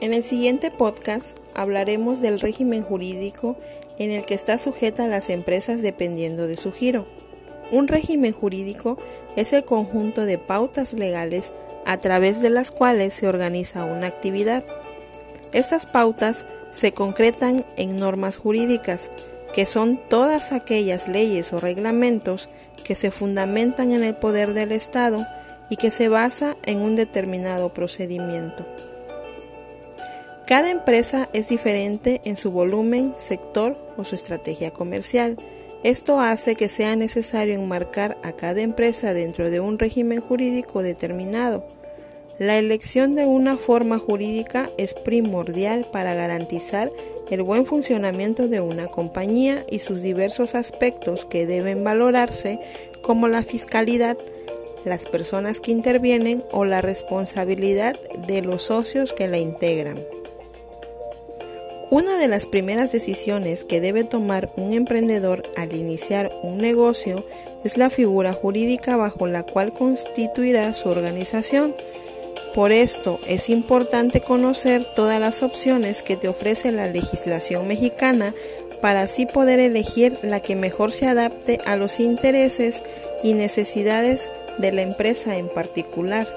En el siguiente podcast hablaremos del régimen jurídico en el que está sujeta las empresas dependiendo de su giro. Un régimen jurídico es el conjunto de pautas legales a través de las cuales se organiza una actividad. Estas pautas se concretan en normas jurídicas, que son todas aquellas leyes o reglamentos que se fundamentan en el poder del Estado y que se basa en un determinado procedimiento. Cada empresa es diferente en su volumen, sector o su estrategia comercial. Esto hace que sea necesario enmarcar a cada empresa dentro de un régimen jurídico determinado. La elección de una forma jurídica es primordial para garantizar el buen funcionamiento de una compañía y sus diversos aspectos que deben valorarse como la fiscalidad, las personas que intervienen o la responsabilidad de los socios que la integran. Una de las primeras decisiones que debe tomar un emprendedor al iniciar un negocio es la figura jurídica bajo la cual constituirá su organización. Por esto es importante conocer todas las opciones que te ofrece la legislación mexicana para así poder elegir la que mejor se adapte a los intereses y necesidades de la empresa en particular.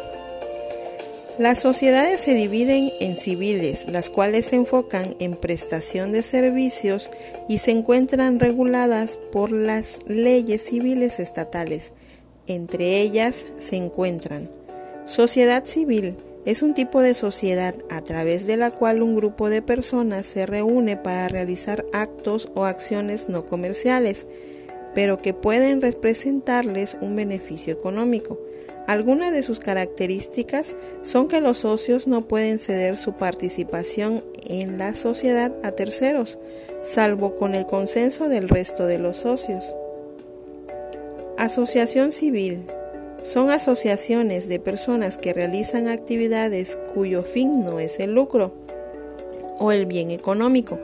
Las sociedades se dividen en civiles, las cuales se enfocan en prestación de servicios y se encuentran reguladas por las leyes civiles estatales. Entre ellas se encuentran sociedad civil, es un tipo de sociedad a través de la cual un grupo de personas se reúne para realizar actos o acciones no comerciales, pero que pueden representarles un beneficio económico. Algunas de sus características son que los socios no pueden ceder su participación en la sociedad a terceros, salvo con el consenso del resto de los socios. Asociación civil. Son asociaciones de personas que realizan actividades cuyo fin no es el lucro o el bien económico.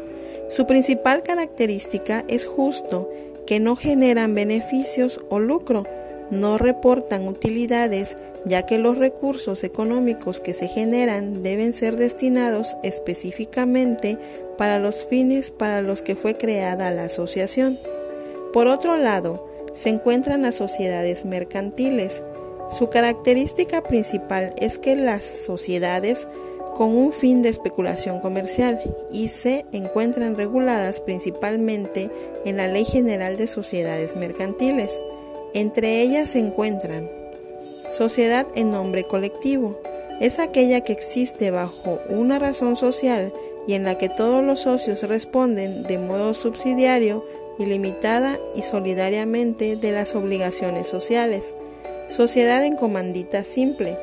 Su principal característica es justo que no generan beneficios o lucro, no reportan utilidades ya que los recursos económicos que se generan deben ser destinados específicamente para los fines para los que fue creada la asociación. Por otro lado, se encuentran las sociedades mercantiles. Su característica principal es que las sociedades con un fin de especulación comercial y se encuentran reguladas principalmente en la Ley General de Sociedades Mercantiles. Entre ellas se encuentran sociedad en nombre colectivo. Es aquella que existe bajo una razón social y en la que todos los socios responden de modo subsidiario, ilimitada y solidariamente de las obligaciones sociales. Sociedad en comandita simple.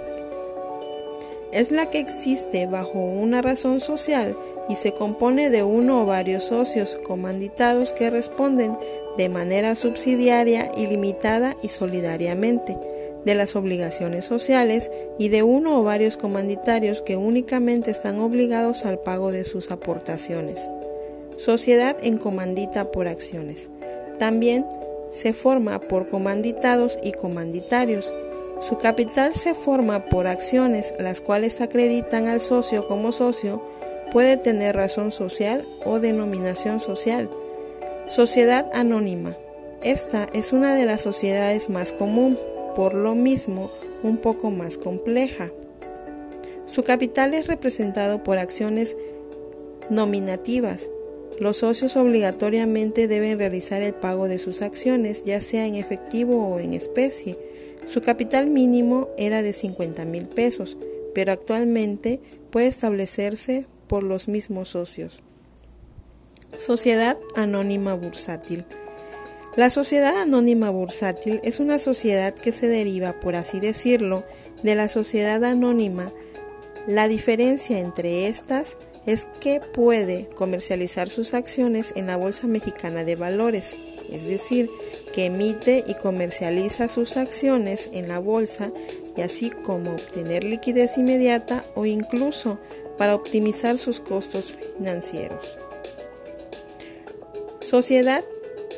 Es la que existe bajo una razón social y se compone de uno o varios socios comanditados que responden de manera subsidiaria, ilimitada y solidariamente de las obligaciones sociales y de uno o varios comanditarios que únicamente están obligados al pago de sus aportaciones. Sociedad en comandita por acciones. También se forma por comanditados y comanditarios. Su capital se forma por acciones las cuales acreditan al socio como socio, puede tener razón social o denominación social Sociedad anónima. Esta es una de las sociedades más común, por lo mismo un poco más compleja. Su capital es representado por acciones nominativas. Los socios obligatoriamente deben realizar el pago de sus acciones, ya sea en efectivo o en especie. Su capital mínimo era de 50 mil pesos, pero actualmente puede establecerse por los mismos socios. Sociedad Anónima Bursátil. La sociedad anónima bursátil es una sociedad que se deriva, por así decirlo, de la sociedad anónima. La diferencia entre estas es que puede comercializar sus acciones en la Bolsa Mexicana de Valores, es decir, que emite y comercializa sus acciones en la bolsa y así como obtener liquidez inmediata o incluso para optimizar sus costos financieros. Sociedad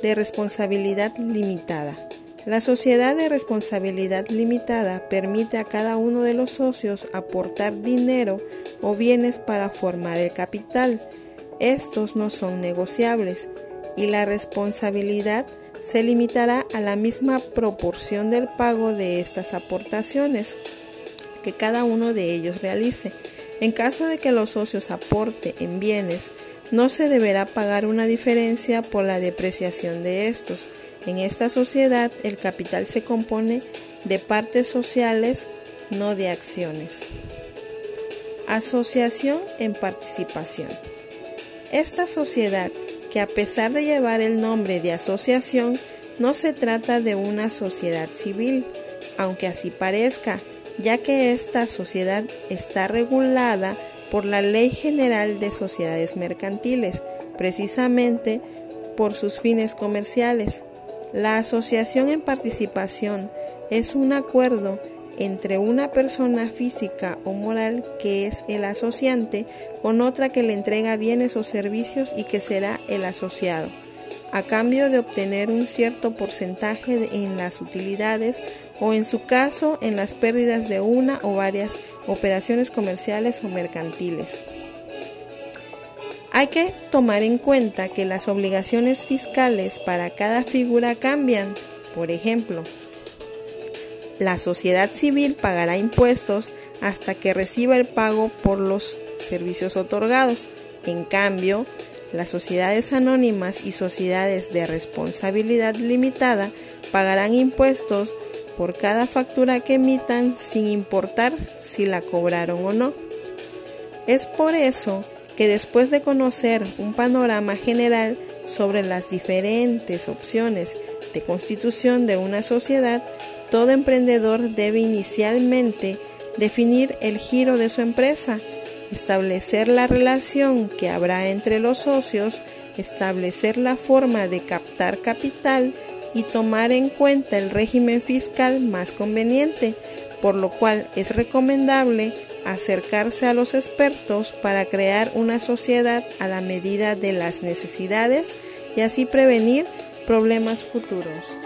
de responsabilidad limitada. La sociedad de responsabilidad limitada permite a cada uno de los socios aportar dinero o bienes para formar el capital. Estos no son negociables y la responsabilidad se limitará a la misma proporción del pago de estas aportaciones que cada uno de ellos realice. En caso de que los socios aporte en bienes, no se deberá pagar una diferencia por la depreciación de estos. En esta sociedad el capital se compone de partes sociales, no de acciones. Asociación en participación. Esta sociedad, que a pesar de llevar el nombre de asociación, no se trata de una sociedad civil, aunque así parezca, ya que esta sociedad está regulada por la Ley General de Sociedades Mercantiles, precisamente por sus fines comerciales. La asociación en participación es un acuerdo entre una persona física o moral que es el asociante con otra que le entrega bienes o servicios y que será el asociado, a cambio de obtener un cierto porcentaje en las utilidades o en su caso en las pérdidas de una o varias operaciones comerciales o mercantiles. Hay que tomar en cuenta que las obligaciones fiscales para cada figura cambian. Por ejemplo, la sociedad civil pagará impuestos hasta que reciba el pago por los servicios otorgados. En cambio, las sociedades anónimas y sociedades de responsabilidad limitada pagarán impuestos por cada factura que emitan sin importar si la cobraron o no. Es por eso que después de conocer un panorama general sobre las diferentes opciones de constitución de una sociedad, todo emprendedor debe inicialmente definir el giro de su empresa, establecer la relación que habrá entre los socios, establecer la forma de captar capital y tomar en cuenta el régimen fiscal más conveniente, por lo cual es recomendable acercarse a los expertos para crear una sociedad a la medida de las necesidades y así prevenir problemas futuros.